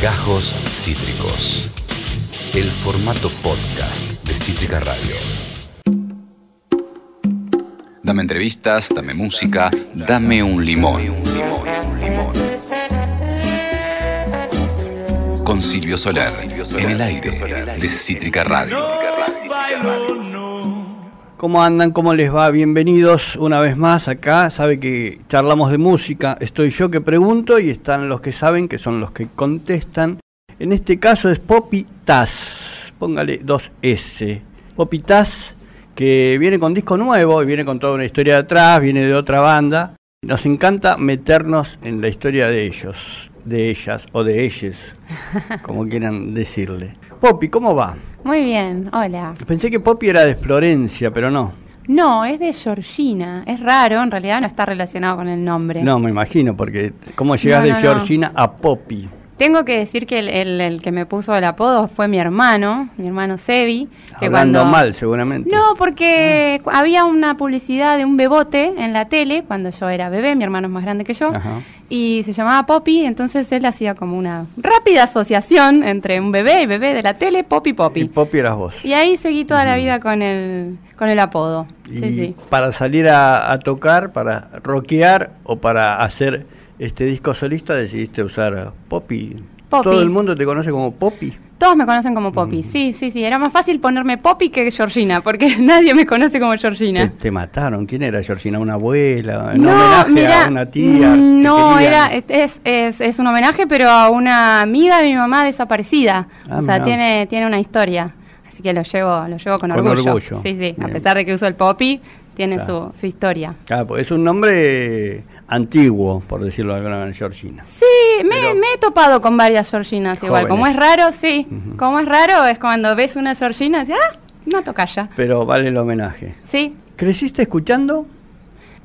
Gajos Cítricos. El formato podcast de Cítrica Radio. Dame entrevistas, dame música, dame un limón. Con Silvio Soler, en el aire de Cítrica Radio. ¿Cómo andan? ¿Cómo les va? Bienvenidos una vez más acá. Sabe que charlamos de música. Estoy yo que pregunto y están los que saben, que son los que contestan. En este caso es Poppy Taz. Póngale dos S. Poppy Taz, que viene con disco nuevo y viene con toda una historia de atrás, viene de otra banda. Nos encanta meternos en la historia de ellos, de ellas o de ellos, como quieran decirle. Poppy, ¿cómo va? Muy bien, hola. Pensé que Poppy era de Florencia, pero no. No, es de Georgina. Es raro, en realidad no está relacionado con el nombre. No, me imagino, porque ¿cómo llegas No, de no. Georgina a Poppy? Tengo que decir que el, el- el que me puso el apodo fue mi hermano, mi hermano Sebi. Que Hablando cuando- mal, seguramente. No, porque había una publicidad de un bebote en la tele cuando yo era bebé, mi hermano es más grande que yo, Ajá. y se llamaba Poppy, entonces él hacía como una rápida asociación entre un bebé y bebé de la tele, Poppy Y Poppy. Poppy eras vos. Y ahí seguí toda la vida con el, con el apodo. Y Sí, sí. para salir a, a tocar, para rockear o para hacer este disco solista decidiste usar Poppy. Poppy. Todo el mundo te conoce como Poppy. Todos me conocen como Poppy, sí, sí, sí. Era más fácil ponerme Poppy que Georgina, porque nadie me conoce como Te, Georgina. te mataron. ¿Quién era Georgina? ¿Una abuela? ¿En No, homenaje mira, a una tía? mm, que No, era, es, es, es- un homenaje, pero a una amiga de mi mamá desaparecida. Ah, o sea, tiene, tiene una historia. Así que lo llevo, lo llevo con, Con orgullo. orgullo. Sí, sí. A pesar de que uso el Poppy, tiene Claro. su, su historia. Claro, pues es un nombre antiguo, por decirlo de alguna manera, Georgina. Sí, me, me he topado con varias Georginas igual. Como Jóvenes. es raro, sí. Como es raro, es cuando ves una Georgina y dices, ah, una tocaya. Pero vale el homenaje. Sí, ¿Creciste escuchando?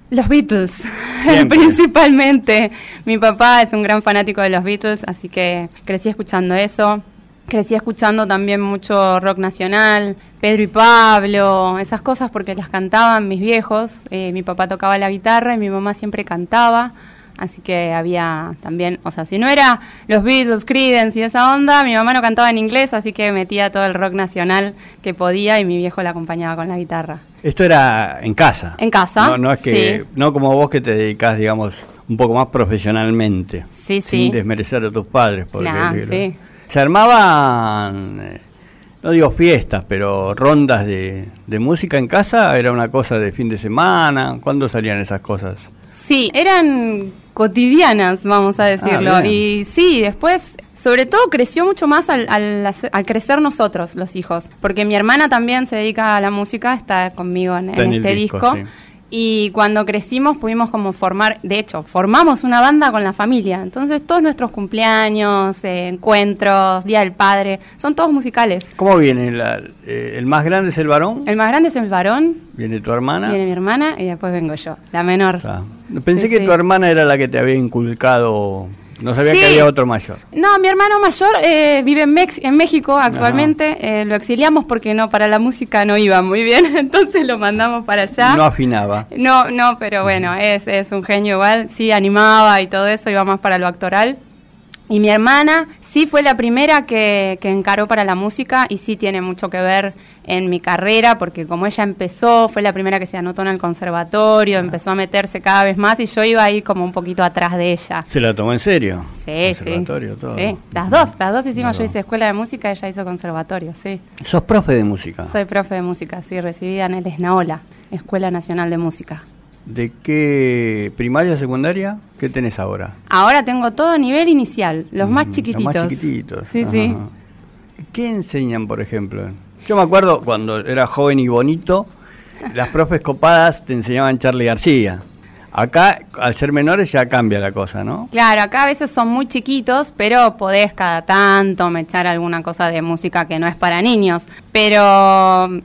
Los Beatles, principalmente. Mi papá es un gran fanático de los Beatles, así que crecí escuchando eso. Crecí escuchando también mucho rock nacional, Pedro y Pablo, esas cosas porque las cantaban mis viejos. Eh, mi papá tocaba la guitarra y mi mamá siempre cantaba. Así que había también, o sea, si no era los Beatles, Creedence y esa onda, mi mamá no cantaba en inglés, así que metía todo el rock nacional que podía y mi viejo la acompañaba con la guitarra. Esto era en casa. En casa, No, no es que, sí. no como vos que te dedicás, digamos, un poco más profesionalmente. Sí, Sin sí. desmerecer a tus padres. Porque Nah, que- sí. Se armaban, eh, no digo fiestas, pero rondas de, de música en casa. Era una cosa de fin de semana. ¿Cuándo salían esas cosas? Sí, eran cotidianas, vamos a decirlo. Ah, bien. y sí, después, sobre todo, creció mucho más al, al al crecer nosotros, los hijos. Porque mi hermana también se dedica a la música, está conmigo en, en este disco, disco. sí. Y cuando crecimos pudimos como formar, de hecho, formamos una banda con la familia. Entonces todos nuestros cumpleaños, eh, encuentros, Día del Padre, son todos musicales. ¿Cómo viene? La- eh, ¿El más grande es el varón? El más grande es el varón, ¿Viene tu hermana? viene mi hermana y después vengo yo, la menor. Ah, Pensé Sí, que sí. tu hermana era la que te había inculcado. No sabía Sí. que había otro mayor. No, mi hermano mayor eh, vive en, Mex- en México actualmente. eh, lo exiliamos porque no para la música no iba muy bien, entonces lo mandamos para allá. No afinaba. No, no, pero bueno, es, es un genio igual. Sí, animaba y todo eso, iba más para lo actoral. Y mi hermana sí fue la primera que, que encaró para la música y sí tiene mucho que ver en mi carrera, porque como ella empezó, fue la primera que se anotó en el conservatorio, empezó a meterse cada vez más y yo iba ahí como un poquito atrás de ella. ¿Se la tomó en serio? Sí, sí. Conservatorio, todo. Sí, las dos, las dos hicimos. Las Yo dos. hice escuela de música, ella hizo conservatorio, sí. ¿Sos profe de música? Soy profe de música, sí, recibida en el ESNAOLA, Escuela Nacional de Música. ¿De qué primaria, secundaria? ¿Qué tenés ahora? Ahora tengo todo nivel inicial, los más Mm, chiquititos. Los más chiquititos. Sí, ajá. sí. ¿Qué enseñan, por ejemplo? Yo me acuerdo cuando era joven y bonito, las profes copadas te enseñaban Charlie García. Acá, al ser menores, ya cambia la cosa, ¿no? Claro, acá a veces son muy chiquitos, pero podés cada tanto me echar alguna cosa de música que no es para niños. Pero mm,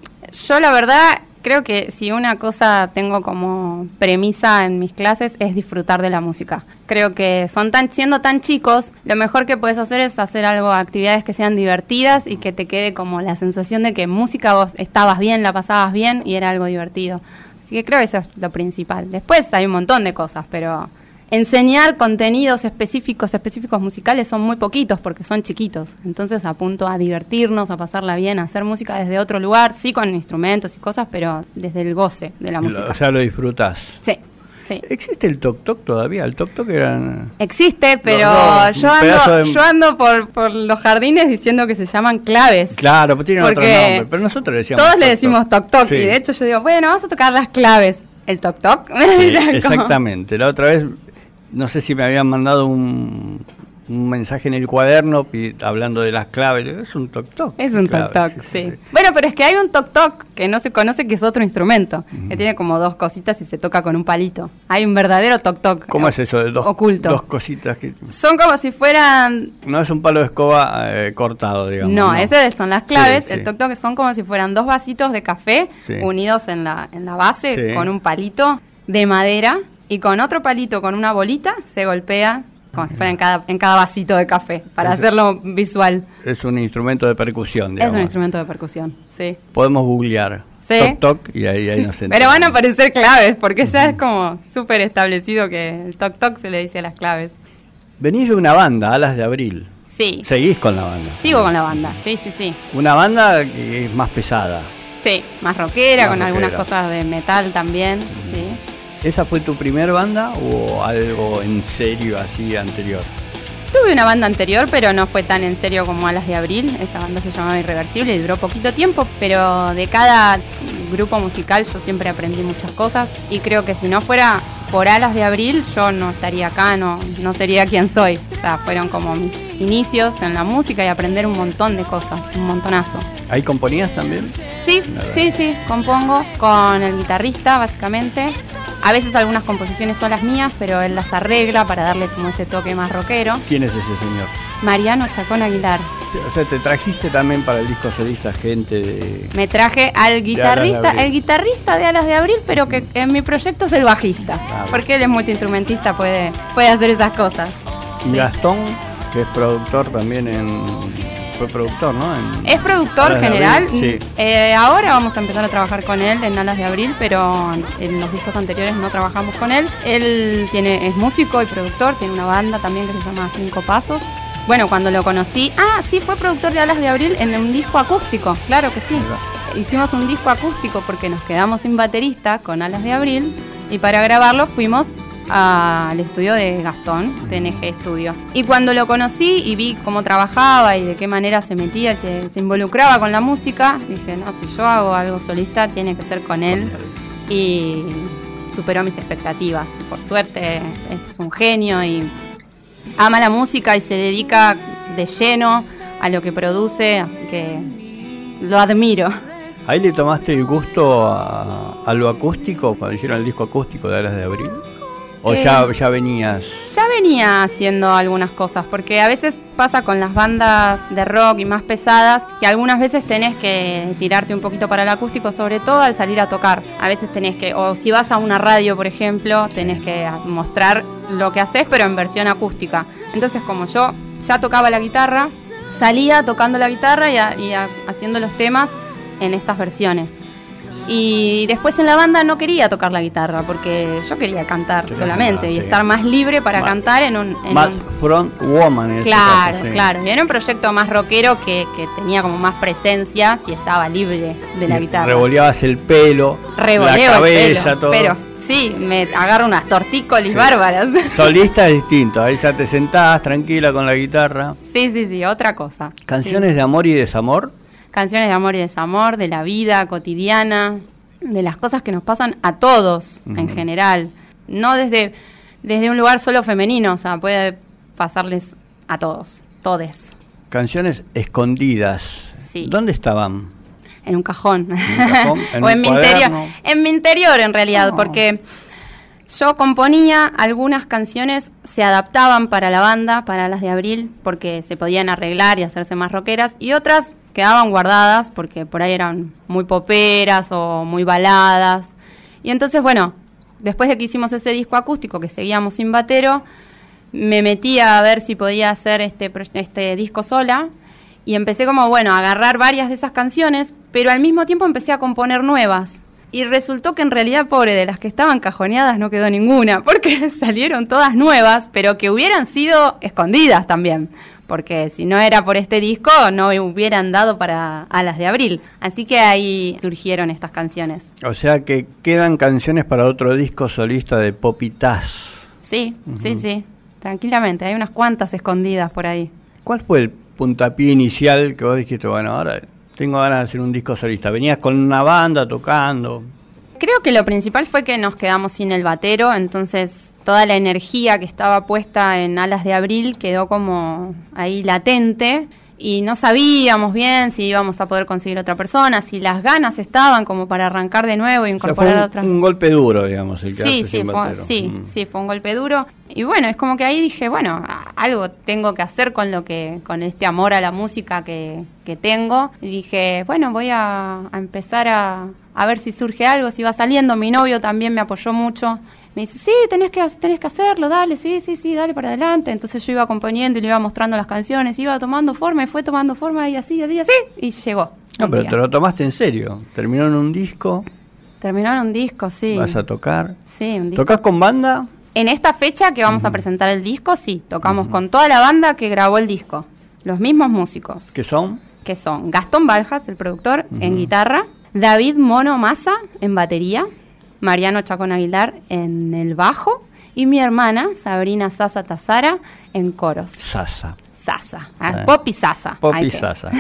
yo la verdad creo que si una cosa tengo como premisa en mis clases es disfrutar de la música. Creo que son tan siendo tan chicos, lo mejor que puedes hacer es hacer algo, actividades que sean divertidas y que te quede como la sensación de que en música vos estabas bien, la pasabas bien y era algo divertido. Así que creo que eso es lo principal. Después hay un montón de cosas, pero enseñar contenidos específicos, específicos musicales son muy poquitos porque son chiquitos. Entonces apunto a divertirnos, a pasarla bien, a hacer música desde otro lugar, sí con instrumentos y cosas, pero desde el goce de la música. O sea, lo disfrutás. Sí. Sí. ¿Existe el Tok Tok todavía? El Tok Tok era... Existe, pero yo ando, yo ando por, por, los jardines diciendo que se llaman claves. Claro, pero tienen otro nombre. Pero nosotros le decíamos Todos le decimos Tok Tok. Y de hecho yo digo, bueno, vamos a tocar las claves. El Tok Tok. Sí, exactamente. La otra vez no sé si me habían mandado un, un mensaje en el cuaderno hablando de las claves. Es un toc-toc. Es un toc-toc, sí, Bueno, pero es que hay un toc-toc que no se conoce que es otro instrumento, que tiene como dos cositas y se toca con un palito. Hay un verdadero toc-toc. ¿Cómo es eso de dos, oculto. dos cositas? Que... Son como si fueran... No es un palo de escoba eh, cortado, digamos. No, ese son las claves. el toc-toc son como si fueran dos vasitos de café unidos en la, en la base con un palito de madera y con otro palito, con una bolita, se golpea como si fuera en cada, en cada vasito de café, para hacerlo visual. Es un instrumento de percusión, digamos. Es un instrumento de percusión, sí. Podemos googlear. Sí. Toc, toc, y ahí, ahí nos Pero van a aparecer claves, porque ya es como súper establecido que el toc toc se le dice a las claves. Venís de una banda, Alas de Abril. Sí. ¿Seguís con la banda? Sigo con la banda, sí, sí, sí. Una banda que es más pesada. Sí, más rockera, con algunas cosas de metal también, sí. ¿Esa fue tu primer banda o algo en serio así anterior? Tuve una banda anterior, pero no fue tan en serio como Alas de Abril. Esa banda se llamaba Irreversible y duró poquito tiempo, pero de cada grupo musical yo siempre aprendí muchas cosas y creo que si no fuera por Alas de Abril yo no estaría acá, no, no sería quien soy. O sea, fueron como mis inicios en la música y aprender un montón de cosas, un montonazo. ¿Ahí componías también? Sí, sí, sí, compongo con el guitarrista básicamente a veces algunas composiciones son las mías, pero él las arregla para darle como ese toque más rockero. ¿Quién es ese señor? Mariano Chacón Aguilar. O sea, te trajiste también para el disco solista gente de... Me traje al guitarrista, el guitarrista de Alas de Abril, pero que en mi proyecto es el bajista. Ah, porque él es multiinstrumentista, puede, puede hacer esas cosas. Y Gastón, que es productor también en fue productor, ¿no? es productor general. Eh, ahora vamos a empezar a trabajar con él en Alas de Abril, pero en los discos anteriores no trabajamos con él. Él tiene, es músico y productor, tiene una banda también que se llama Cinco Pasos. Bueno, cuando lo conocí, ah, sí, fue productor de Alas de Abril en un disco acústico, claro que sí. Hicimos un disco acústico porque nos quedamos sin baterista con Alas de Abril y para grabarlo fuimos al estudio de Gastón, TNG Studio. Y cuando lo conocí y vi cómo trabajaba y de qué manera se metía, se, se involucraba con la música, dije, no, si yo hago algo solista, tiene que ser con él. Y superó mis expectativas. Por suerte es un genio y ama la música y se dedica de lleno a lo que produce, así que lo admiro. ¿Ahí le tomaste el gusto a, a lo acústico cuando hicieron el disco acústico de Alas de Abril? ¿O ya, eh, ya venías? Ya venía haciendo algunas cosas, porque a veces pasa con las bandas de rock y más pesadas, que algunas veces tenés que tirarte un poquito para el acústico, sobre todo al salir a tocar. A veces tenés que, o si vas a una radio, por ejemplo, tenés que mostrar lo que haces, pero en versión acústica. Entonces, como yo ya tocaba la guitarra, salía tocando la guitarra y haciendo los temas en estas versiones. Y después en la banda no quería tocar la guitarra porque yo quería cantar solamente y estar más libre para cantar en un. más front woman. Este claro, claro. Y era un proyecto más rockero que, tenía como más presencia si estaba libre de la guitarra. Revoleabas el pelo, la cabeza, todo. Pero sí, me agarro unas tortícolis bárbaras. Solista es distinto, ahí ya te sentás tranquila con la guitarra. Sí, sí, sí, otra cosa. ¿Canciones de amor y desamor? Canciones de amor y desamor, de la vida cotidiana, de las cosas que nos pasan a todos en general, no desde, desde un lugar solo femenino, o sea, puede pasarles a todos, todes. Canciones escondidas. Sí. ¿Dónde estaban? En un cajón. o en mi interior. En mi interior, en realidad, porque yo componía algunas canciones, se adaptaban para la banda, para las de abril, porque se podían arreglar y hacerse más rockeras, y otras quedaban guardadas porque por ahí eran muy poperas o muy baladas. Y entonces, bueno, después de que hicimos ese disco acústico que seguíamos sin batero, me metí a ver si podía hacer este, este disco sola y empecé como, bueno, a agarrar varias de esas canciones, pero al mismo tiempo empecé a componer nuevas. Y resultó que en realidad, pobre, de las que estaban cajoneadas no quedó ninguna, porque salieron todas nuevas, pero que hubieran sido escondidas también, porque si no era por este disco no hubieran dado para Alas de Abril. Así que ahí surgieron estas canciones. O sea que quedan canciones para otro disco solista de Popitas. Sí, sí, sí, tranquilamente, hay unas cuantas escondidas por ahí. ¿Cuál fue el puntapié inicial que vos dijiste, bueno, ahora tengo ganas de hacer un disco solista. Venías con una banda tocando. Creo que lo principal fue que nos quedamos sin el batero, entonces toda la energía que estaba puesta en Alas de Abril quedó como ahí latente y no sabíamos bien si íbamos a poder conseguir otra persona, si las ganas estaban como para arrancar de nuevo e incorporar un, otra. Un golpe duro, digamos. El sí, sí, fue, sí, mm. sí, fue un golpe duro. Y bueno, es como que ahí dije, bueno, algo tengo que hacer con lo que, con este amor a la música que, que tengo. Y dije, bueno, voy a, a empezar a, a ver si surge algo, si va saliendo. Mi novio también me apoyó mucho me dice, sí, tenés que, tenés que hacerlo, dale, sí, sí, sí, dale para adelante. Entonces yo iba componiendo y le iba mostrando las canciones, iba tomando forma y fue tomando forma y así, así, así, y llegó. No, pero te lo tomaste en serio. Terminó en un disco. Terminó en un disco, sí. ¿Vas a tocar? Sí, un disco. ¿Tocas con banda? En esta fecha que vamos a presentar el disco, sí, tocamos con toda la banda que grabó el disco. Los mismos músicos. ¿Qué son? Que son Gastón Baljas, el productor, en guitarra, David Mono Massa en batería, Mariano Chacón Aguilar en el bajo y mi hermana Sabrina Sasa Tazara en coros. Sasa. Sasa. Ah, Pop y Sasa. Pop y Sasa.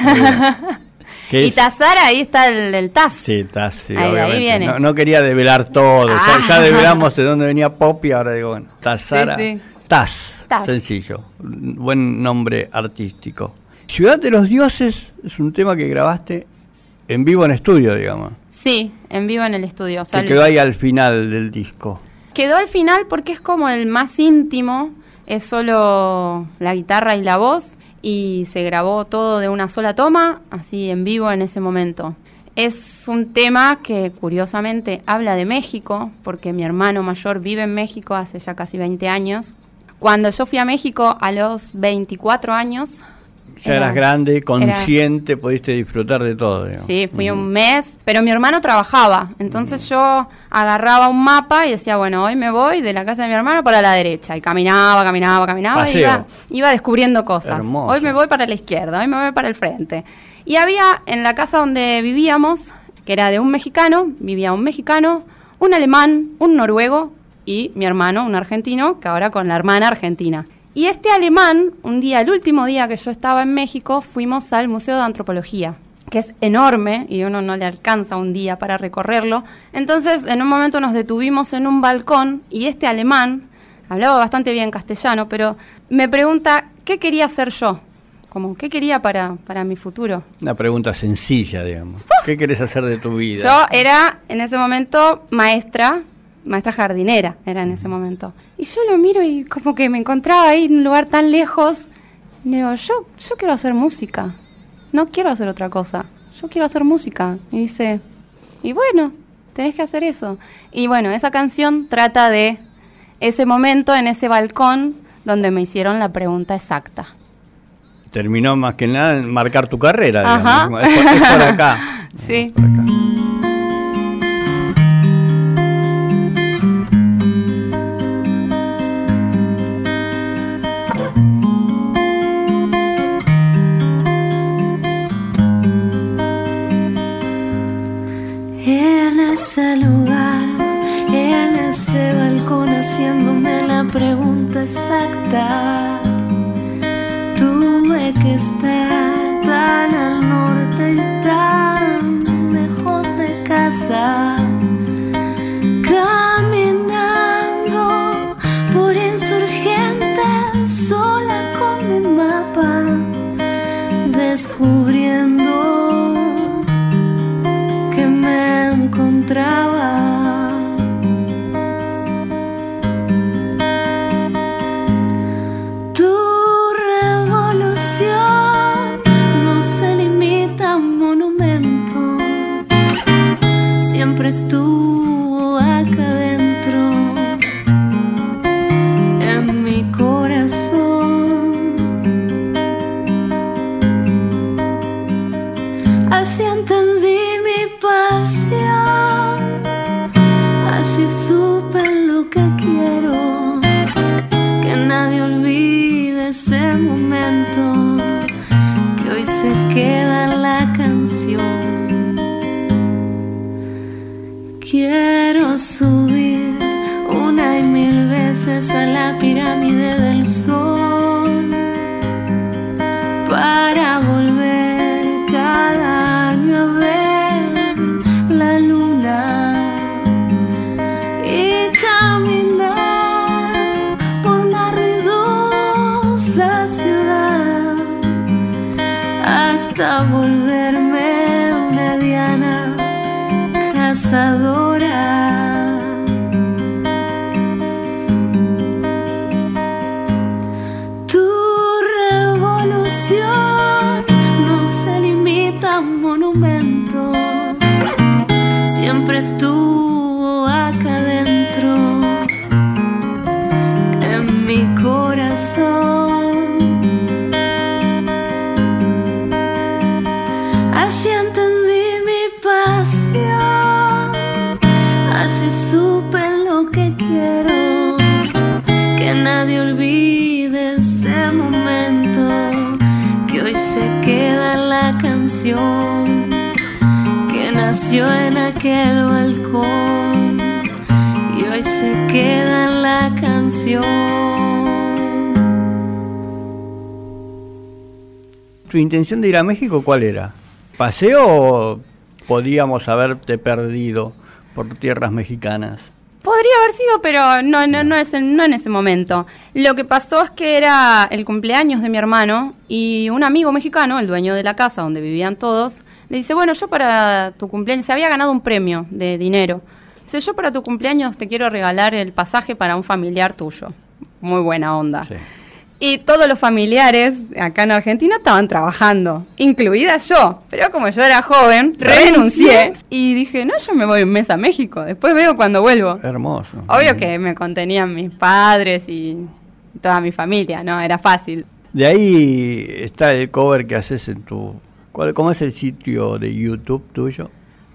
y Tazara, ahí está el, Taz. Sí, Taz, sí, ahí, viene. No, quería develar todo. Ya, ah. develamos de dónde venía Pop y ahora digo, bueno, Tazara. Taz. Taz. Sencillo. Buen nombre artístico. Ciudad de los Dioses es un tema que grabaste en vivo en estudio, digamos. Sí, en vivo en el estudio. O quedó ahí al final del disco. Quedó al final porque es como el más íntimo, es solo la guitarra y la voz y se grabó todo de una sola toma, así en vivo en ese momento. Es un tema que curiosamente habla de México, porque mi hermano mayor vive en México hace ya casi 20 años. Cuando yo fui a México a los 24 años, ya eras grande, consciente, pudiste disfrutar de todo. Sí, fui un mes, pero mi hermano trabajaba, entonces yo agarraba un mapa y decía, bueno, hoy me voy de la casa de mi hermano para la derecha, y caminaba, caminaba, caminaba, y iba, iba, descubriendo cosas. Hoy me voy para la izquierda, hoy me voy para el frente. Y había en la casa donde vivíamos, que era de un mexicano, vivía un mexicano, un alemán, un noruego y mi hermano, un argentino, que ahora con la hermana argentina. Y este alemán, un día, el último día que yo estaba en México, fuimos al Museo de Antropología, que es enorme y uno no le alcanza un día para recorrerlo. Entonces, en un momento nos detuvimos en un balcón y este alemán, hablaba bastante bien castellano, pero me pregunta, ¿qué quería hacer yo? Como, ¿qué quería para, para mi futuro? Una pregunta sencilla, digamos. ¿Qué querés hacer de tu vida? Yo era, en ese momento, maestra maestra jardinera era en ese momento. Y yo lo miro y como que me encontraba ahí en un lugar tan lejos. Y digo, yo, yo quiero hacer música. No quiero hacer otra cosa. Yo quiero hacer música. Y dice, y bueno, tenés que hacer eso. Y bueno, esa canción trata de ese momento en ese balcón donde me hicieron la pregunta exacta. Terminó más que nada en marcar tu carrera. Digamos. Es, por, acá. sí. ese exacta. Tuve canción, que nació en aquel balcón, y hoy se queda en la canción. ¿Tu intención de ir a México cuál era? ¿Paseo o podíamos haberte perdido por tierras mexicanas? Podría haber sido, pero no, no, no, es en, no en ese momento. Lo que pasó es que era el cumpleaños de mi hermano y un amigo mexicano, el dueño de la casa donde vivían todos, le dice, bueno, yo para tu cumpleaños, se había ganado un premio de dinero. Dice, yo para tu cumpleaños te quiero regalar el pasaje para un familiar tuyo. Muy buena onda. Sí. Y todos los familiares acá en Argentina estaban trabajando, incluida yo. Pero como yo era joven, renuncié y dije, no, yo me voy un mes a México, después veo cuando vuelvo. Hermoso. Obvio que me contenían mis padres y toda mi familia, ¿no? Era fácil. De ahí está el cover que haces en tu... ¿cuál, ¿Cómo es el sitio de YouTube tuyo?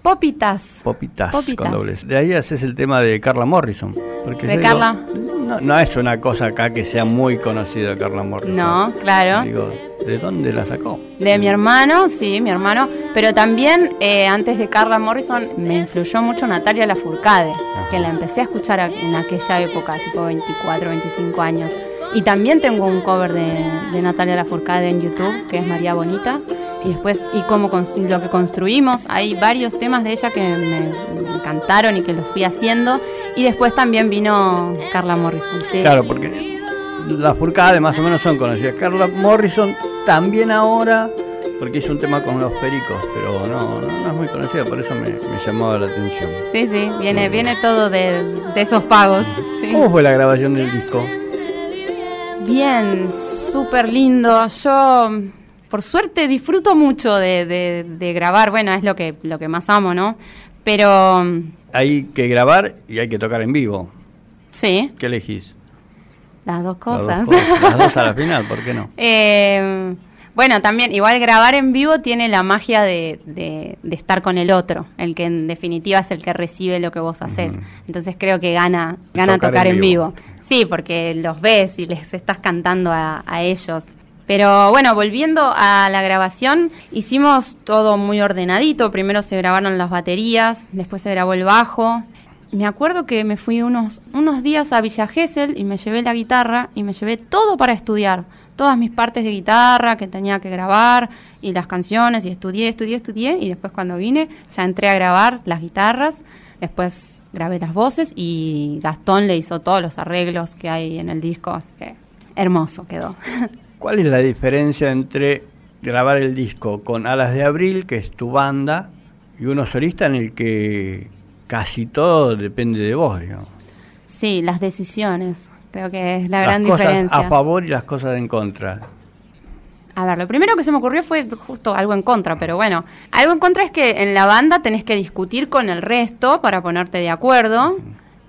Popitas. Popitas, Popitas. con dobles. De ahí haces el tema de Carla Morrison. Porque De Carla. no, no es una cosa acá que sea muy conocida Carla Morrison. No, claro. Digo, ¿de dónde la sacó? De mi hermano, sí, mi hermano. Pero también, eh, antes de Carla Morrison, me influyó mucho Natalia Lafourcade, que la empecé a escuchar en aquella época, tipo 24, 25 años. Y también tengo un cover de, de Natalia Lafourcade en YouTube, que es María Bonita. Y después, y cons- lo que construimos, hay varios temas de ella que me, me encantaron y que los fui haciendo. Y después también vino Carla Morrison. sí. Claro, porque las furcadas más o menos son conocidas. Carla Morrison también ahora, porque hizo un tema con los pericos, pero no, no, no es muy conocida, por eso me, me llamaba la atención. Sí, sí, viene, viene todo de, de esos pagos. sí. ¿Cómo fue la grabación del disco? Bien, súper lindo. Yo, por suerte, disfruto mucho de, de- de grabar. Bueno, es lo que, lo que más amo, ¿no? Pero Hay que grabar y hay que tocar en vivo. sí, ¿Qué elegís? las dos Las cosas. dos cosas. Las dos a la final, ¿por qué no? Eh, bueno, también, igual grabar en vivo tiene la magia de, de- de estar con el otro, el que en definitiva es el que recibe lo que vos haces. Entonces creo que gana, gana Tocar tocar, en en vivo. Sí, porque los ves y les estás cantando a, a ellos. Pero bueno, volviendo a la grabación, hicimos todo muy ordenadito. Primero se grabaron las baterías, después se grabó el bajo. Me acuerdo que me fui unos, unos días a Villa Gesell y me llevé la guitarra y me llevé todo para estudiar. Todas mis partes de guitarra que tenía que grabar y las canciones y estudié, estudié, estudié. Y después cuando vine ya entré a grabar las guitarras. Después grabé las voces y Gastón le hizo todos los arreglos que hay en el disco. Así que hermoso quedó. ¿Cuál es la diferencia entre grabar el disco con Alas de Abril, que es tu banda, y uno solista en el que casi todo depende de vos, digamos? Sí, las decisiones. Creo que es la las gran cosas diferencia. a favor y las cosas en contra. A ver, lo primero que se me ocurrió fue justo algo en contra, pero bueno, algo en contra es que en la banda tenés que discutir con el resto para ponerte de acuerdo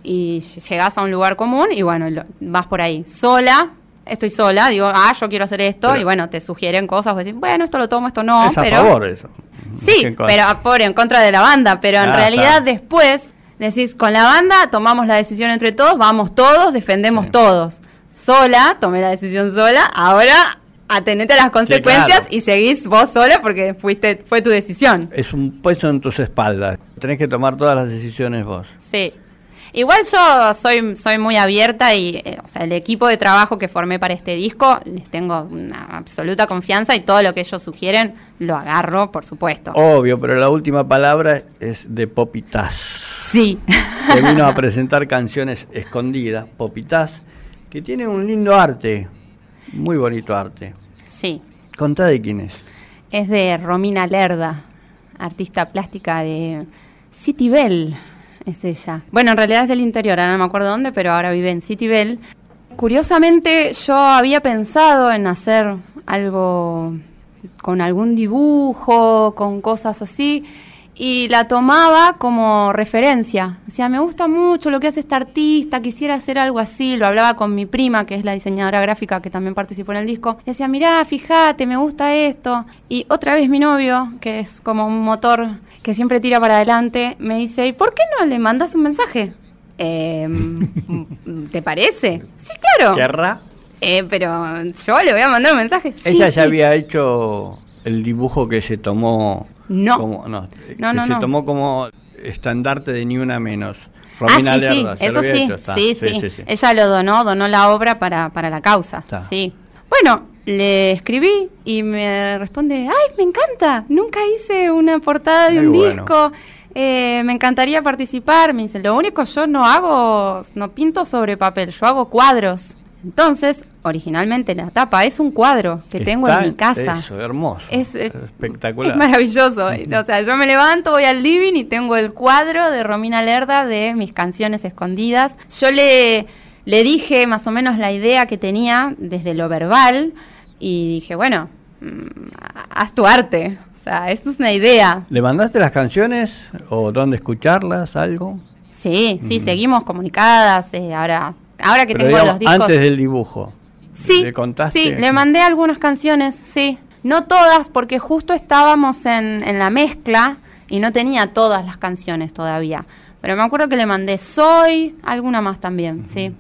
y llegás a un lugar común y bueno, lo- vas por ahí. Sola, estoy sola, digo, ah, yo quiero hacer esto Pero- y bueno, te sugieren cosas, vos decís, bueno, esto lo tomo, esto no, es a pero... favor eso. Sí, pero a por en contra de la banda, pero en Ah, realidad está. después decís, con la banda tomamos la decisión entre todos, vamos todos, defendemos Sí. todos. sola, tomé la decisión sola, ahora atenete a las consecuencias claro. y seguís vos sola porque fuiste fue tu decisión. Es un peso en tus espaldas. Tenés que tomar todas las decisiones vos. Sí. Igual yo soy, soy muy abierta y eh, o sea, el equipo de trabajo que formé para este disco les tengo una absoluta confianza y todo lo que ellos sugieren lo agarro, por supuesto. Obvio, pero la última palabra es de Popitas. Sí. que vino a presentar canciones escondidas, Popitas, que tiene un lindo arte, muy bonito arte. sí. Contá de quién es. Es de Romina Lerda, artista plástica de City Bell, es ella. Bueno, en realidad es del interior, ahora no me acuerdo dónde, pero ahora vive en City Bell. Curiosamente, yo había pensado en hacer algo con algún dibujo, con cosas así, y la tomaba como referencia. Decía, me gusta mucho lo que hace esta artista, quisiera hacer algo así. Lo hablaba con mi prima, que es la diseñadora gráfica que también participó en el disco. Y decía, mirá, fíjate, me gusta esto. Y otra vez mi novio, que es como un motor que siempre tira para adelante, me dice, ¿y por qué no le mandas un mensaje? Em, ¿Te parece? Sí, claro. ¿Querrá? Eh, pero yo le voy a mandar un mensaje. Sí, Ella ya sí. había hecho el dibujo que se tomó. No. Como, no, No, se no. tomó como estandarte de ni una menos. Ah, Romina sí, Lerda, sí, lo eso sí, sí, sí, Ella lo donó, donó la obra para, para la causa, Está. sí. Bueno, le escribí y me responde, ay, me encanta, nunca hice una portada de Muy un bueno. disco, eh, me encantaría participar. Me dice, lo único yo no hago, no pinto sobre papel, yo hago cuadros. Entonces, originalmente la tapa es un cuadro que tengo en mi casa. Eso, hermoso. Es, eh, espectacular. Es maravilloso. O sea, yo me levanto, voy al living y tengo el cuadro de Romina Lerda de mis canciones escondidas. Yo le, le dije más o menos la idea que tenía desde lo verbal y dije, bueno, mm, haz tu arte. O sea, eso es una idea. ¿Le mandaste las canciones o dónde escucharlas, algo? Sí, sí, seguimos comunicadas. eh, ahora, ahora que Pero tengo digamos, los discos. antes del dibujo. Sí, ¿Le contaste? sí, le mandé algunas canciones, sí. No todas, porque justo estábamos en, en la mezcla y no tenía todas las canciones todavía. Pero me acuerdo que le mandé Soy, alguna más también, sí.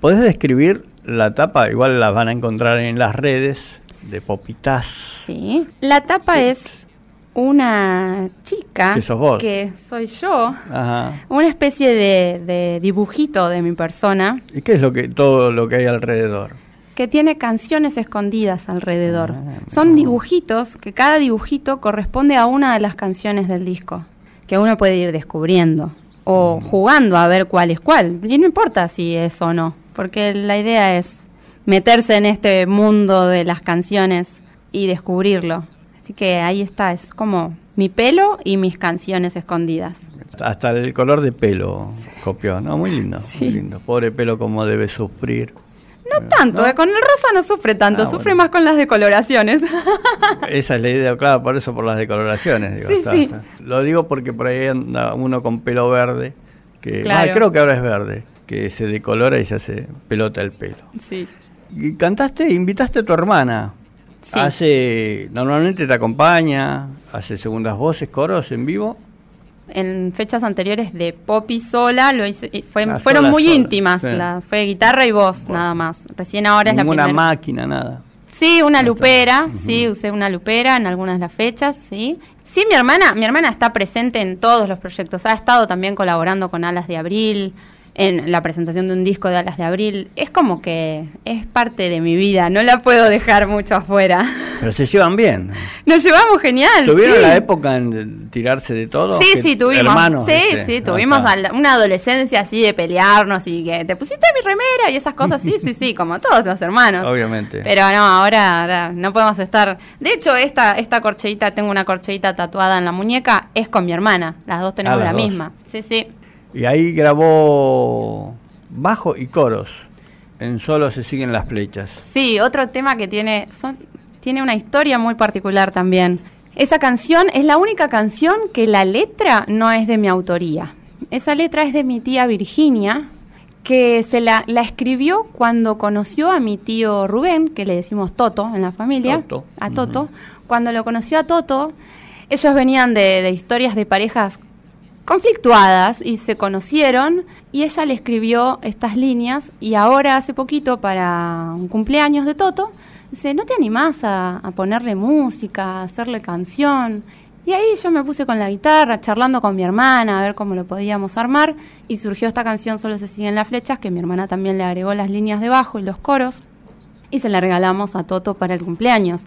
¿Podés describir la tapa? Igual las van a encontrar en las redes de Popitas. Sí. La tapa es una chica Que sos vos. que soy yo, Ajá. una especie de, de dibujito de mi persona ¿Y qué es lo que todo lo que hay alrededor? que tiene canciones escondidas alrededor. Ah, Son dibujitos que cada dibujito corresponde a una de las canciones del disco, que uno puede ir descubriendo o Mm. jugando a ver cuál es cuál. Y no importa si es o no, porque la idea es meterse en este mundo de las canciones y descubrirlo. Así que ahí está, es como mi pelo y mis canciones escondidas. Hasta el color de pelo copió, ¿no? Muy lindo, Sí. muy lindo. Pobre pelo como debe sufrir. No tanto, eh, con el rosa no sufre tanto, Ah, sufre bueno. más con las decoloraciones. Esa es la idea, claro, por eso por las decoloraciones. Digo, Sí, está- sí. está. Lo digo porque por ahí anda uno con pelo verde, que Claro. ah, creo que ahora es verde, que se decolora y se hace pelota el pelo. sí. Y cantaste, invitaste a tu hermana. Sí. Hace, normalmente te acompaña, hace segundas voces, coros en vivo. en fechas anteriores de Poppy sola, lo hice, fue- Ah, fueron sola, muy sola, íntimas, sí. las, fue guitarra y voz Bueno. nada más. Recién ahora es la Ninguna primera. máquina, nada. Sí, una lupera, Ujú. sí, usé una lupera en algunas de las fechas, sí. Sí, mi hermana, mi hermana está presente en todos los proyectos, ha estado también colaborando con Alas de Abril, en la presentación de un disco de Alas de Abril. Es como que es parte de mi vida, no la puedo dejar mucho afuera. Pero se llevan bien. Nos llevamos genial. ¿Tuvieron sí. la época en tirarse de todo? Sí, sí, tuvimos. Hermanos, sí, sí, tuvimos una adolescencia así de pelearnos y que te pusiste mi remera y esas cosas, sí, sí, sí, como todos los hermanos. Obviamente. Pero no, ahora, ahora no podemos estar. De hecho, esta, esta corcheita, tengo una corcheita tatuada en la muñeca, es con mi hermana. Las dos tenemos Ah, las la dos. misma. Sí, sí. Y ahí grabó bajo y coros. En solo se siguen las flechas. Sí, otro tema que tiene, son, tiene una historia muy particular también. Esa canción es la única canción que la letra no es de mi autoría. Esa letra es de mi tía Virginia, que se la, la escribió cuando conoció a mi tío Rubén, que le decimos Toto en la familia. Toto. A Toto. Cuando lo conoció a Toto, ellos venían de, de historias de parejas conflictuadas y se conocieron y ella le escribió estas líneas y ahora hace poquito para un cumpleaños de Toto, dice, ¿no te animás a, ponerle música, a hacerle canción? Y ahí yo me puse con la guitarra, charlando con mi hermana, a ver cómo lo podíamos armar. Y surgió esta canción Solo se siguen las flechas, que mi hermana también le agregó las líneas de bajo y los coros. Y se la regalamos a Toto para el cumpleaños.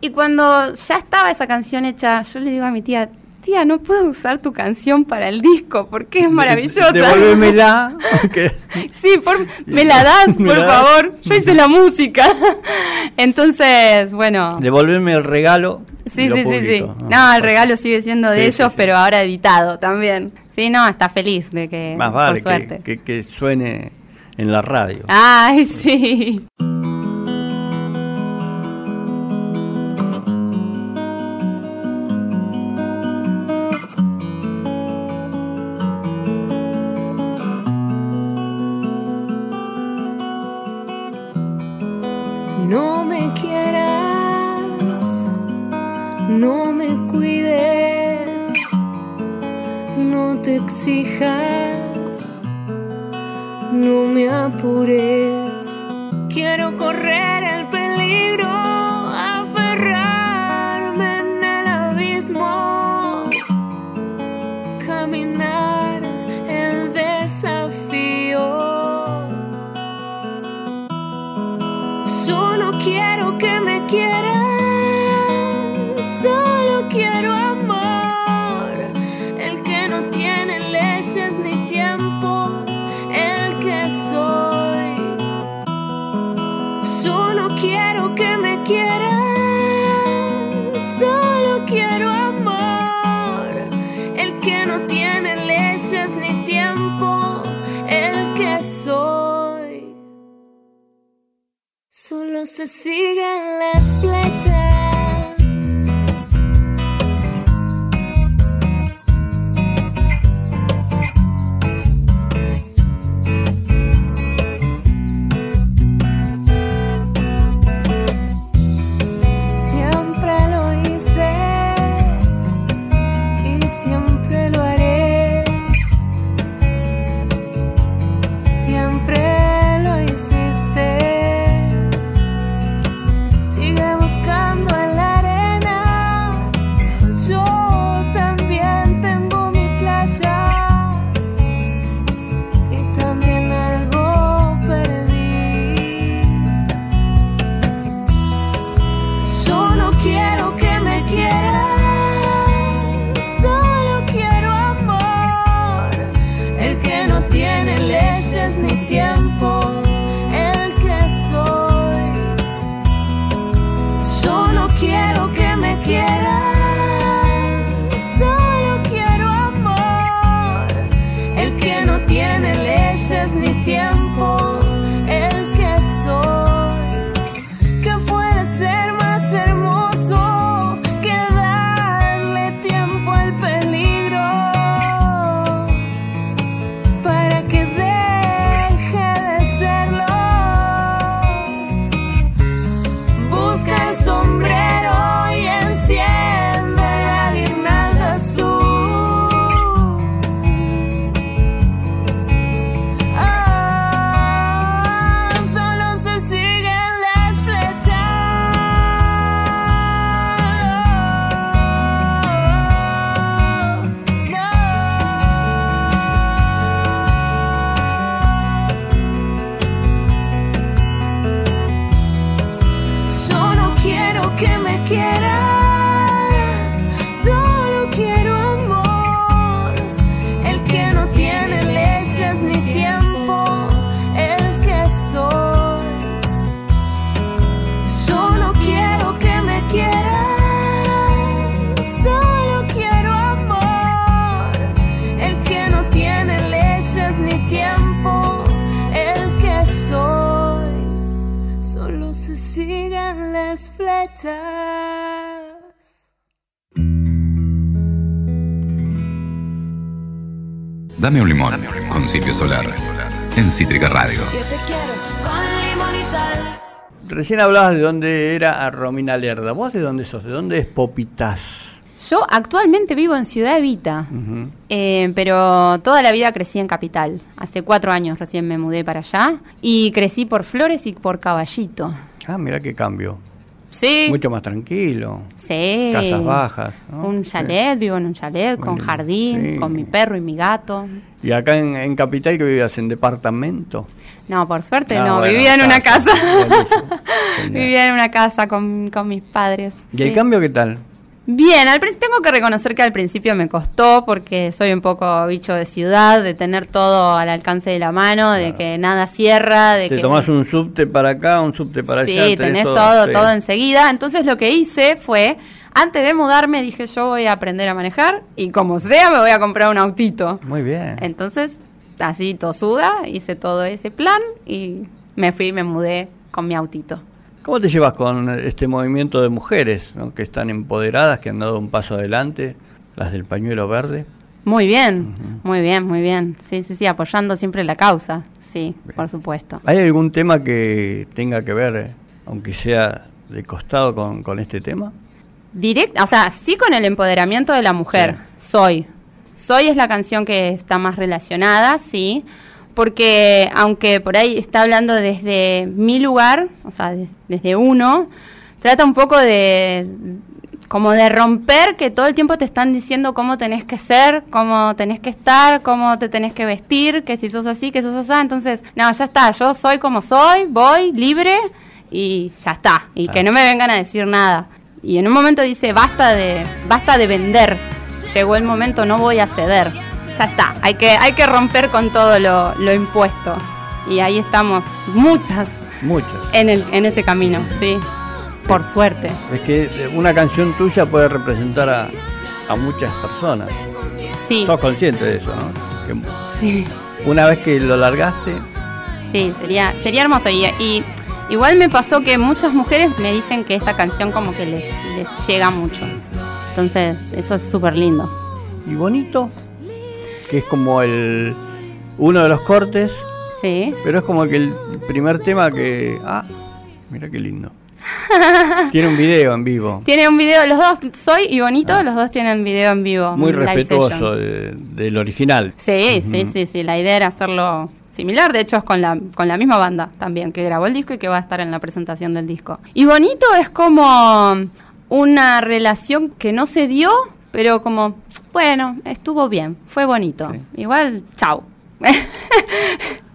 Y cuando ya estaba esa canción hecha, yo le digo a mi tía, tía, no puedo usar tu canción para el disco porque es maravillosa. Devolvémela. que- Sí, por- me la das, ¿Me por la das? favor. Yo hice la música. Entonces, bueno. Devolverme el regalo. Sí, sí, sí, sí. No, el regalo sigue siendo de Sí, ellos, sí, sí. pero ahora editado también. Sí, no, está feliz de que. Más por suerte. que, que- que suene en la radio. Ay, sí. No te exijas, no me apures. Quiero correr el peligro, aferrarme en el abismo, se siguen las flechas. Las flechas. Dame un limón con Silvio Solar en Cítrica Radio. Yo te quiero con limón y sal. Recién hablabas de dónde era a Romina Lerda. ¿Vos de dónde sos? ¿De dónde es Popitas? Yo actualmente vivo en Ciudad Evita, eh, pero toda la vida crecí en Capital. Hace cuatro años recién me mudé para allá y crecí por Flores y por Caballito. Ah, mira qué cambio. Sí, Mucho más tranquilo. sí. Casas bajas. ¿no? Un chalet, vivo en un chalet con jardín, sí. con mi perro y mi gato. Y acá en, en Capital que vivías en departamento. No, por suerte Ah, no, bueno, vivía en una casa. Vivía en una casa con, con mis padres. ¿Y el cambio qué tal? Bien, al tengo que reconocer que al principio me costó porque soy un poco bicho de ciudad, de tener todo al alcance de la mano, de Claro. que nada cierra, de Te que tomás un subte para acá, un subte para sí, allá. tenés todo, sí. todo, enseguida. Entonces lo que hice fue, antes de mudarme, dije yo voy a aprender a manejar y como sea me voy a comprar un autito. Muy bien. Entonces, así tosuda, hice todo ese plan y me fui y me mudé con mi autito. ¿Cómo te llevas con este movimiento de mujeres ¿no? que están empoderadas, que han dado un paso adelante, las del pañuelo verde? Muy bien, muy bien, muy bien. Sí, sí, sí, apoyando siempre la causa. Sí, por supuesto. ¿Hay algún tema que tenga que ver, aunque sea de costado, con, con este tema? Direct, o sea, sí con el empoderamiento de la mujer. Soy. Soy es la canción que está más relacionada, sí. Porque aunque por ahí está hablando desde mi lugar, o sea, de- desde uno, trata un poco de como de romper que todo el tiempo te están diciendo cómo tenés que ser, cómo tenés que estar, cómo te tenés que vestir, que si sos así, que sos así. Entonces, no, ya está, yo soy como soy, voy libre y ya está. Y que no me vengan a decir nada. Y en un momento dice, basta de, basta de vender. Llegó el momento, no voy a ceder. Ya está, hay que, hay que romper con todo lo, lo impuesto. Y ahí estamos, muchas Muchas. en, el, en ese camino, sí. Por suerte. Es que eh, una canción tuya puede representar a, a muchas personas. Sí, Sos consciente de eso, ¿no? Que sí. una vez que lo largaste, Sí, sería, sería hermoso. Y, y igual me pasó que muchas mujeres me dicen que esta canción como que les, les llega mucho. Entonces, eso es súper lindo. y bonito, que es como el uno de los cortes, Sí. pero es como que el primer tema que... Ah, mira qué lindo. Tiene un video en vivo. Tiene un video, los dos, Soy y Bonito, los dos tienen video en vivo. Ah. Muy respetuoso de- del original. Sí, sí, sí, sí. La idea era hacerlo similar. De hecho, es con la, con la misma banda también, que grabó el disco y que va a estar en la presentación del disco. Y bonito es como una relación que no se dio, pero como, bueno, estuvo bien, fue bonito. Sí. Igual, chau.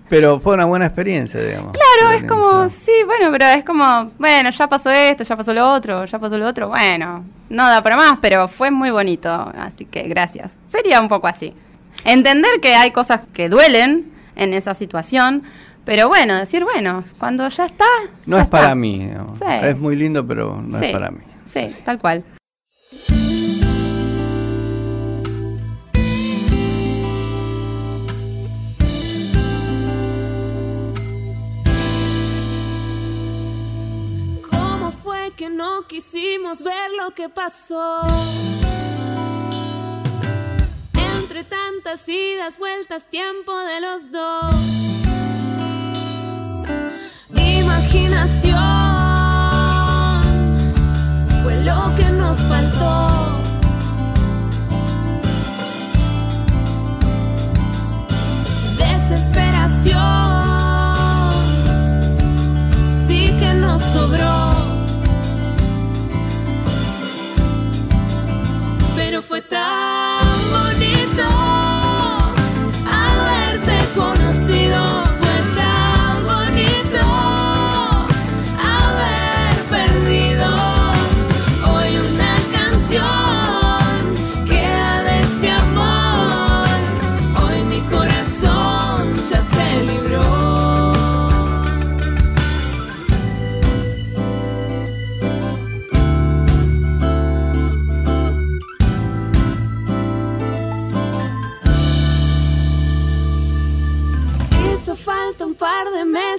Pero fue una buena experiencia, digamos. Claro, es como, Sí. bueno, pero es como, bueno, ya pasó esto, ya pasó lo otro, ya pasó lo otro, bueno, no da para más, pero fue muy bonito, así que gracias. Sería un poco así. Entender que hay cosas que duelen en esa situación, pero bueno, decir, bueno, cuando ya está... No ya es para mí. Sí. Es muy lindo, pero no Sí, es para mí. Sí, tal cual. Que no quisimos ver lo que pasó? Entre tantas idas, vueltas, tiempo de los dos. Imaginación fue lo que nos faltó. Desesperación Pero fue tan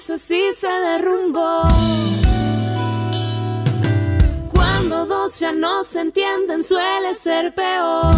y se derrumbó. Cuando dos ya no se entienden suele ser peor.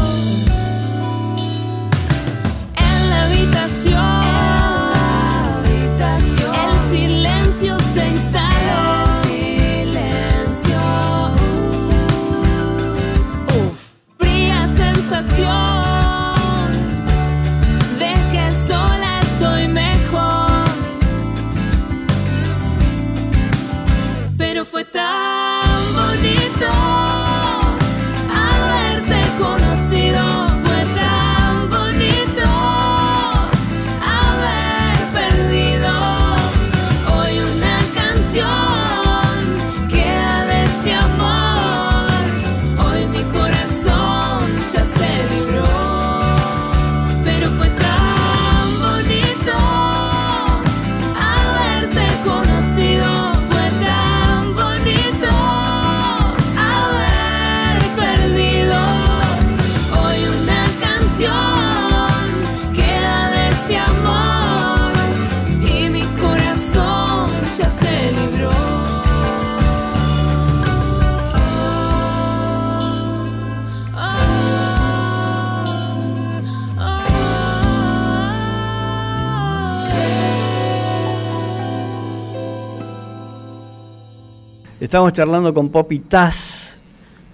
Estamos charlando con Poppy Taz,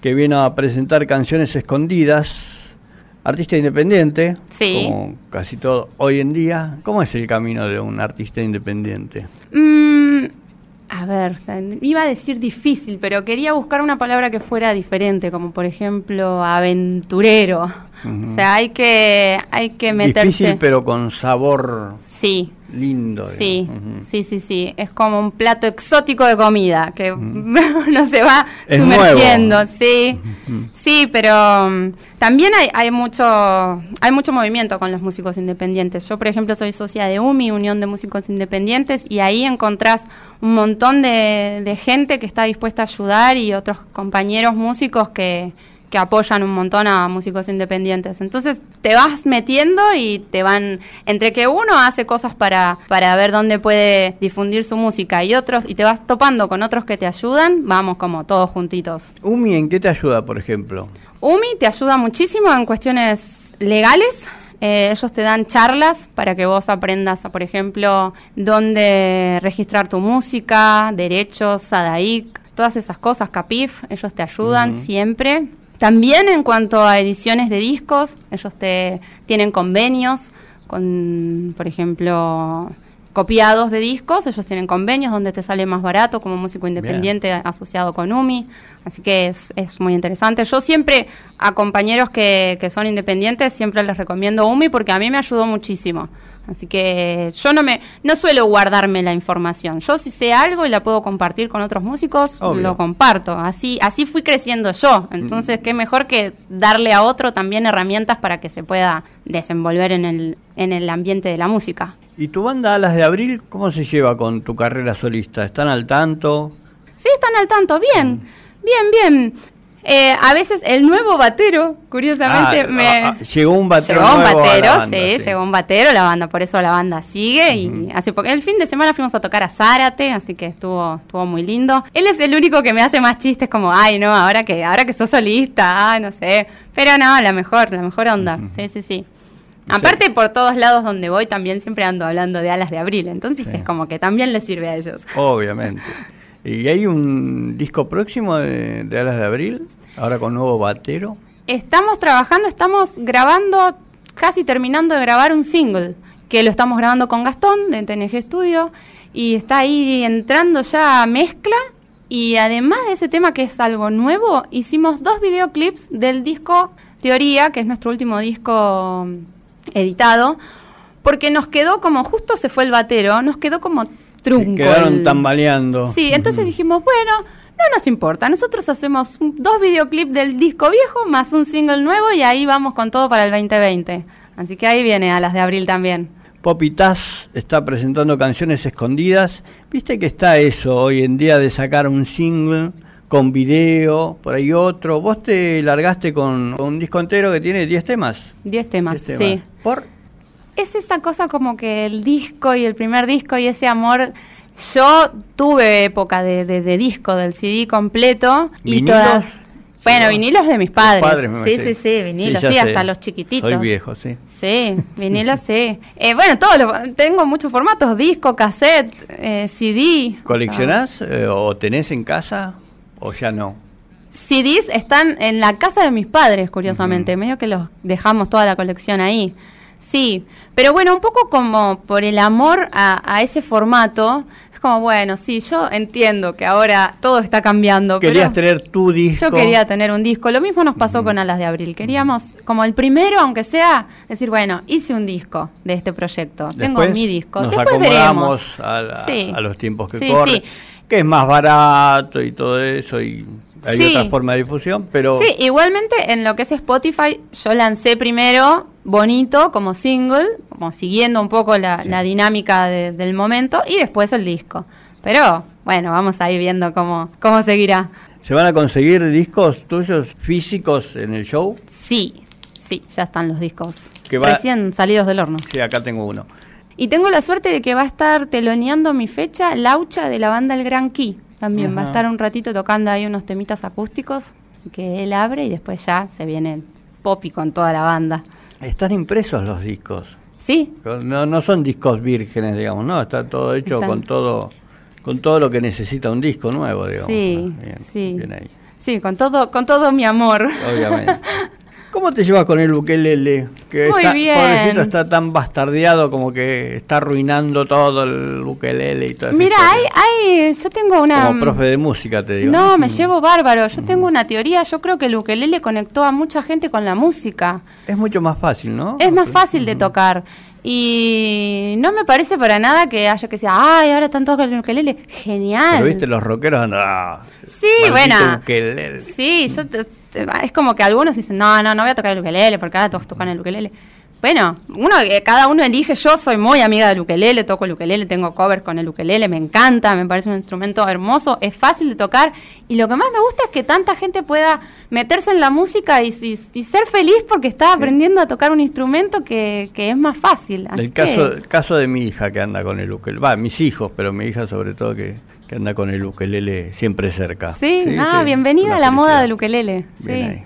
que viene a presentar canciones escondidas, artista independiente, Sí. como casi todo hoy en día. ¿Cómo es el camino de un artista independiente? Mm, a ver, iba a decir difícil, pero quería buscar una palabra que fuera diferente, como por ejemplo aventurero. O sea, hay que, hay que meterse. Difícil, pero con sabor Sí, lindo. sí, sí, sí, sí. Es como un plato exótico de comida que uno se va Es sumergiendo. nuevo. Sí, sí, pero mm, también hay, hay mucho, hay mucho movimiento con los músicos independientes. Yo, por ejemplo, soy socia de UMI, Unión de Músicos Independientes, y ahí encontrás un montón de, de gente que está dispuesta a ayudar y otros compañeros músicos que que apoyan un montón a músicos independientes. Entonces te vas metiendo y te van, entre que uno hace cosas para, para ver dónde puede difundir su música y otros, y te vas topando con otros que te ayudan, vamos como todos juntitos. Umi, ¿en qué te ayuda, por ejemplo? UMI te ayuda muchísimo en cuestiones legales. Eh, ellos te dan charlas para que vos aprendas, por ejemplo, dónde registrar tu música, derechos, SADAIC, todas esas cosas, CAPIF, ellos te ayudan siempre. También en cuanto a ediciones de discos, ellos te tienen convenios con, por ejemplo, copiados de discos, ellos tienen convenios donde te sale más barato como músico independiente asociado con UMI, así que es, es muy interesante. Yo siempre a compañeros que, que son independientes siempre les recomiendo UMI porque a mí me ayudó muchísimo. Así que yo no me no suelo guardarme la información. Yo si sé algo y la puedo compartir con otros músicos, Obvio. lo comparto. Así así fui creciendo yo. Entonces, qué mejor que darle a otro también herramientas para que se pueda desenvolver en el en el ambiente de la música. ¿Y tu banda Alas de Abril, cómo se lleva con tu carrera solista? ¿Están al tanto? Sí, están al tanto, bien, bien, bien. Eh, a veces el nuevo batero, curiosamente, Ah, me... ah, ah, llegó un batero Llegó un nuevo a la batero, banda, sí, sí. llegó un batero, la banda, por eso la banda sigue. Y hace poco, el fin de semana fuimos a tocar a Zárate, así que estuvo, estuvo muy lindo. Él es el único que me hace más chistes como, ay no, ahora que, ahora que sos solista, ah, no sé. Pero no, la mejor, la mejor onda. Sí, sí, sí. Aparte, por todos lados donde voy, también siempre ando hablando de alas de abril. Entonces Sí. es como que también les sirve a ellos. Obviamente. ¿Y hay un disco próximo de, Alas de Abril? Ahora con nuevo batero. Estamos trabajando, estamos grabando, casi terminando de grabar un single, que lo estamos grabando con Gastón de TNG Studio, y está ahí entrando ya a mezcla. Y además de ese tema que es algo nuevo, hicimos dos videoclips del disco Teoría, que es nuestro último disco mm, editado, porque nos quedó como, justo se fue el batero, nos quedó como trunco. Quedaron el- tambaleando. Sí, entonces dijimos, bueno, no nos importa, nosotros hacemos un- dos videoclips del disco viejo más un single nuevo y ahí vamos con todo para el 2020. Así que ahí viene a las de abril también. Poppy Taz está presentando canciones escondidas. Viste que está eso hoy en día de sacar un single con video, por ahí otro. Vos te largaste con un disco entero que tiene 10 temas. Diez temas, 10 sí. temas. Por Es esa cosa como que el disco y el primer disco y ese amor... Yo tuve época de, de- de disco, del CD completo. y ¿Vinilos? todas- Bueno, vinilos de mis padres. padres, sí, sí, sí, vinilos, sí, sé. hasta los chiquititos. Soy viejo, sí. Sí, vinilo sí. Eh, bueno, todo lo- tengo muchos formatos, disco, cassette, eh, CD. ¿Coleccionás eh, o tenés en casa o ya no? CDs están en la casa de mis padres, curiosamente. Medio que los dejamos toda la colección ahí. Sí, pero bueno, un poco como por el amor a, a ese formato. Es como, bueno, sí, yo entiendo que ahora todo está cambiando. Querías pero tener tu disco. Yo quería tener un disco. Lo mismo nos pasó con Alas de Abril. Queríamos, como el primero, aunque sea, decir, bueno, hice un disco de este proyecto. Tengo mi disco. Nos Después veremos. A, la- Sí. a los tiempos que Sí, corren. sí. Que es más barato y todo eso. Y hay Sí. otra forma de difusión, pero. Sí, igualmente en lo que es Spotify, yo lancé primero Bonito como single, como siguiendo un poco la, la dinámica de- del momento, y después el disco. Pero bueno, vamos a ir viendo cómo, cómo seguirá. ¿Se van a conseguir discos tuyos físicos en el show? Sí, sí, ya están los discos Que va- recién salidos del horno. Sí, acá tengo uno. Y tengo la suerte de que va a estar teloneando mi fecha Laucha de la banda El Gran Key. También va a estar un ratito tocando ahí unos temitas acústicos. Así que él abre y después ya se viene Poppy con toda la banda. Están impresos los discos. Sí, No, no son discos vírgenes, digamos, no, está todo hecho Están. con todo con todo lo que necesita un disco nuevo, digamos. Sí, Ah, bien, sí. bien ahí. Sí, con todo, con todo mi amor. Obviamente. ¿Cómo te llevas con el ukelele? Que Muy está, bien. pobrecito, está tan bastardeado como que está arruinando todo el ukelele y todo eso. Mira, hay, hay, yo tengo una... Como profe de música, te digo. No, me Mm. llevo bárbaro. Yo tengo una teoría. Yo creo que el ukelele conectó a mucha gente con la música. Es mucho más fácil, ¿no? Es más fácil de tocar. Y no me parece para nada que haya que decir, ay, ahora están todos con el ukelele. Genial. Pero viste, los rockeros andan. ah, Sí, bueno. ukelele. Sí, yo te- te- es como que algunos dicen, no, no, no voy a tocar el ukelele porque ahora todos tocan el ukelele. Bueno, uno, eh, cada uno elige, yo soy muy amiga del ukelele, toco el ukelele, tengo covers con el ukelele, me encanta, me parece un instrumento hermoso, es fácil de tocar y lo que más me gusta es que tanta gente pueda meterse en la música y, y- y ser feliz porque está aprendiendo a tocar un instrumento que, que es más fácil. Así El caso, que- el caso de mi hija que anda con el ukelele. Va, mis hijos, pero mi hija sobre todo que, que anda con el ukelele siempre cerca. sí, ah, sí, bienvenida una a la moda del ukelele. Sí.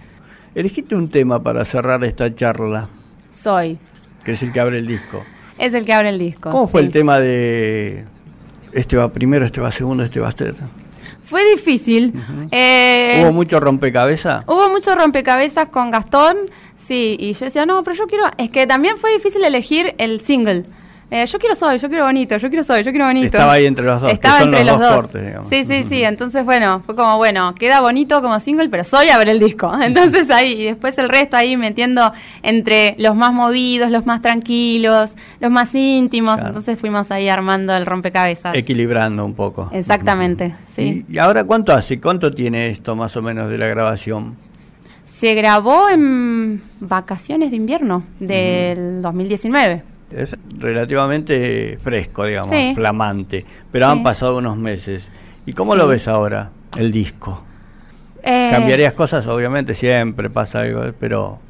Elegiste un tema para cerrar esta charla, soy. que es el que abre el disco. Es el que abre el disco. ¿Cómo fue el tema de este va primero, este va segundo, este va tercero? Fue difícil. Eh, ¿Hubo mucho rompecabezas? hubo mucho rompecabezas con Gastón, sí, y yo decía, no, pero yo quiero... Es que también fue difícil elegir el single. Eh, yo quiero soy, yo quiero bonito, yo quiero soy, yo quiero bonito. Estaba ahí entre los dos, Estaba entre los los dos cortes, digamos. Sí, sí, sí. Entonces, bueno, fue como, bueno, queda bonito como single, pero soy abre el disco. Entonces ahí, y después el resto ahí metiendo entre los más movidos, los más tranquilos, los más íntimos. Claro. Entonces fuimos ahí armando el rompecabezas. Equilibrando un poco. Exactamente, sí. ¿Y, y ahora cuánto hace? ¿Cuánto tiene esto más o menos de la grabación? Se grabó en vacaciones de invierno del 2019. Es relativamente fresco, digamos, Sí. flamante, pero Sí. han pasado unos meses. ¿Y cómo Sí. lo ves ahora, el disco? Eh, ¿Cambiarías cosas? Obviamente siempre pasa algo, pero...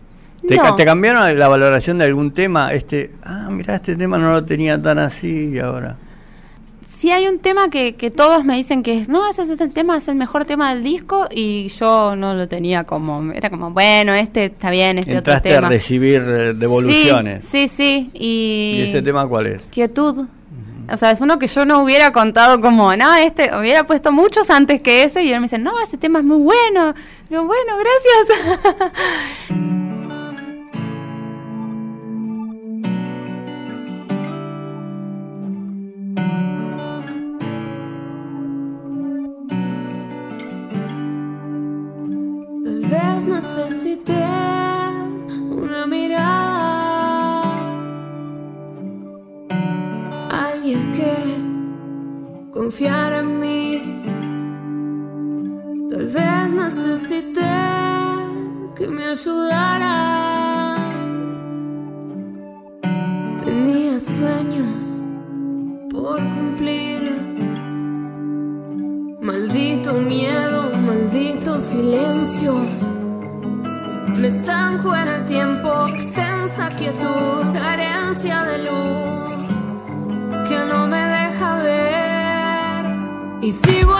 ¿Te, No. te cambiaron la valoración de algún tema? Este, ah, mira, este tema no lo tenía tan así y ahora... Sí hay un tema que, que todos me dicen que es, no, ese es el tema, es el mejor tema del disco y yo no lo tenía como, era como, bueno, este está bien, este Entraste otro a tema. recibir eh, devoluciones. Sí, sí, sí. Y, ¿Y ese tema cuál es? Quietud. O sea, es uno que yo no hubiera contado como, no, este, hubiera puesto muchos antes que ese y él me dice, no, ese tema es muy bueno. Pero bueno, gracias. necesité una mirada, alguien que confiara en mí. Tal vez necesité que me ayudara. Tenía sueños por cumplir. Maldito miedo, maldito silencio. Me estanco en el tiempo, extensa quietud, carencia de luz que no me deja ver. Y sigo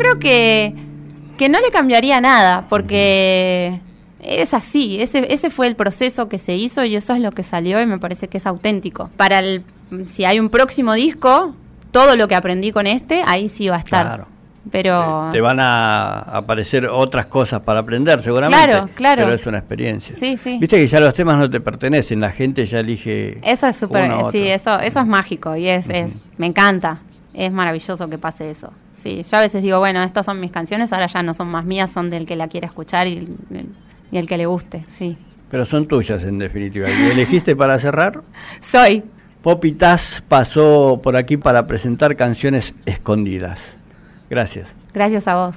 creo que, que no le cambiaría nada, porque es así, ese, ese fue el proceso que se hizo y eso es lo que salió y me parece que es auténtico. Para el, si hay un próximo disco, todo lo que aprendí con este, ahí sí va a estar. Claro. Pero Te, van a aparecer otras cosas para aprender, seguramente. Claro, claro. Pero es una experiencia. Sí, sí. Viste que ya los temas no te pertenecen, la gente ya elige. eso es súper, sí, eso, eso es mágico y es, es, me encanta, es maravilloso que pase eso. Sí, yo a veces digo, bueno, estas son mis canciones, ahora ya no son más mías, son del que la quiera escuchar y, y el que le guste, sí. Pero son tuyas, en definitiva. ¿Y elegiste para cerrar? Soy. Poppy Taz pasó por aquí para presentar canciones escondidas. Gracias. Gracias a vos.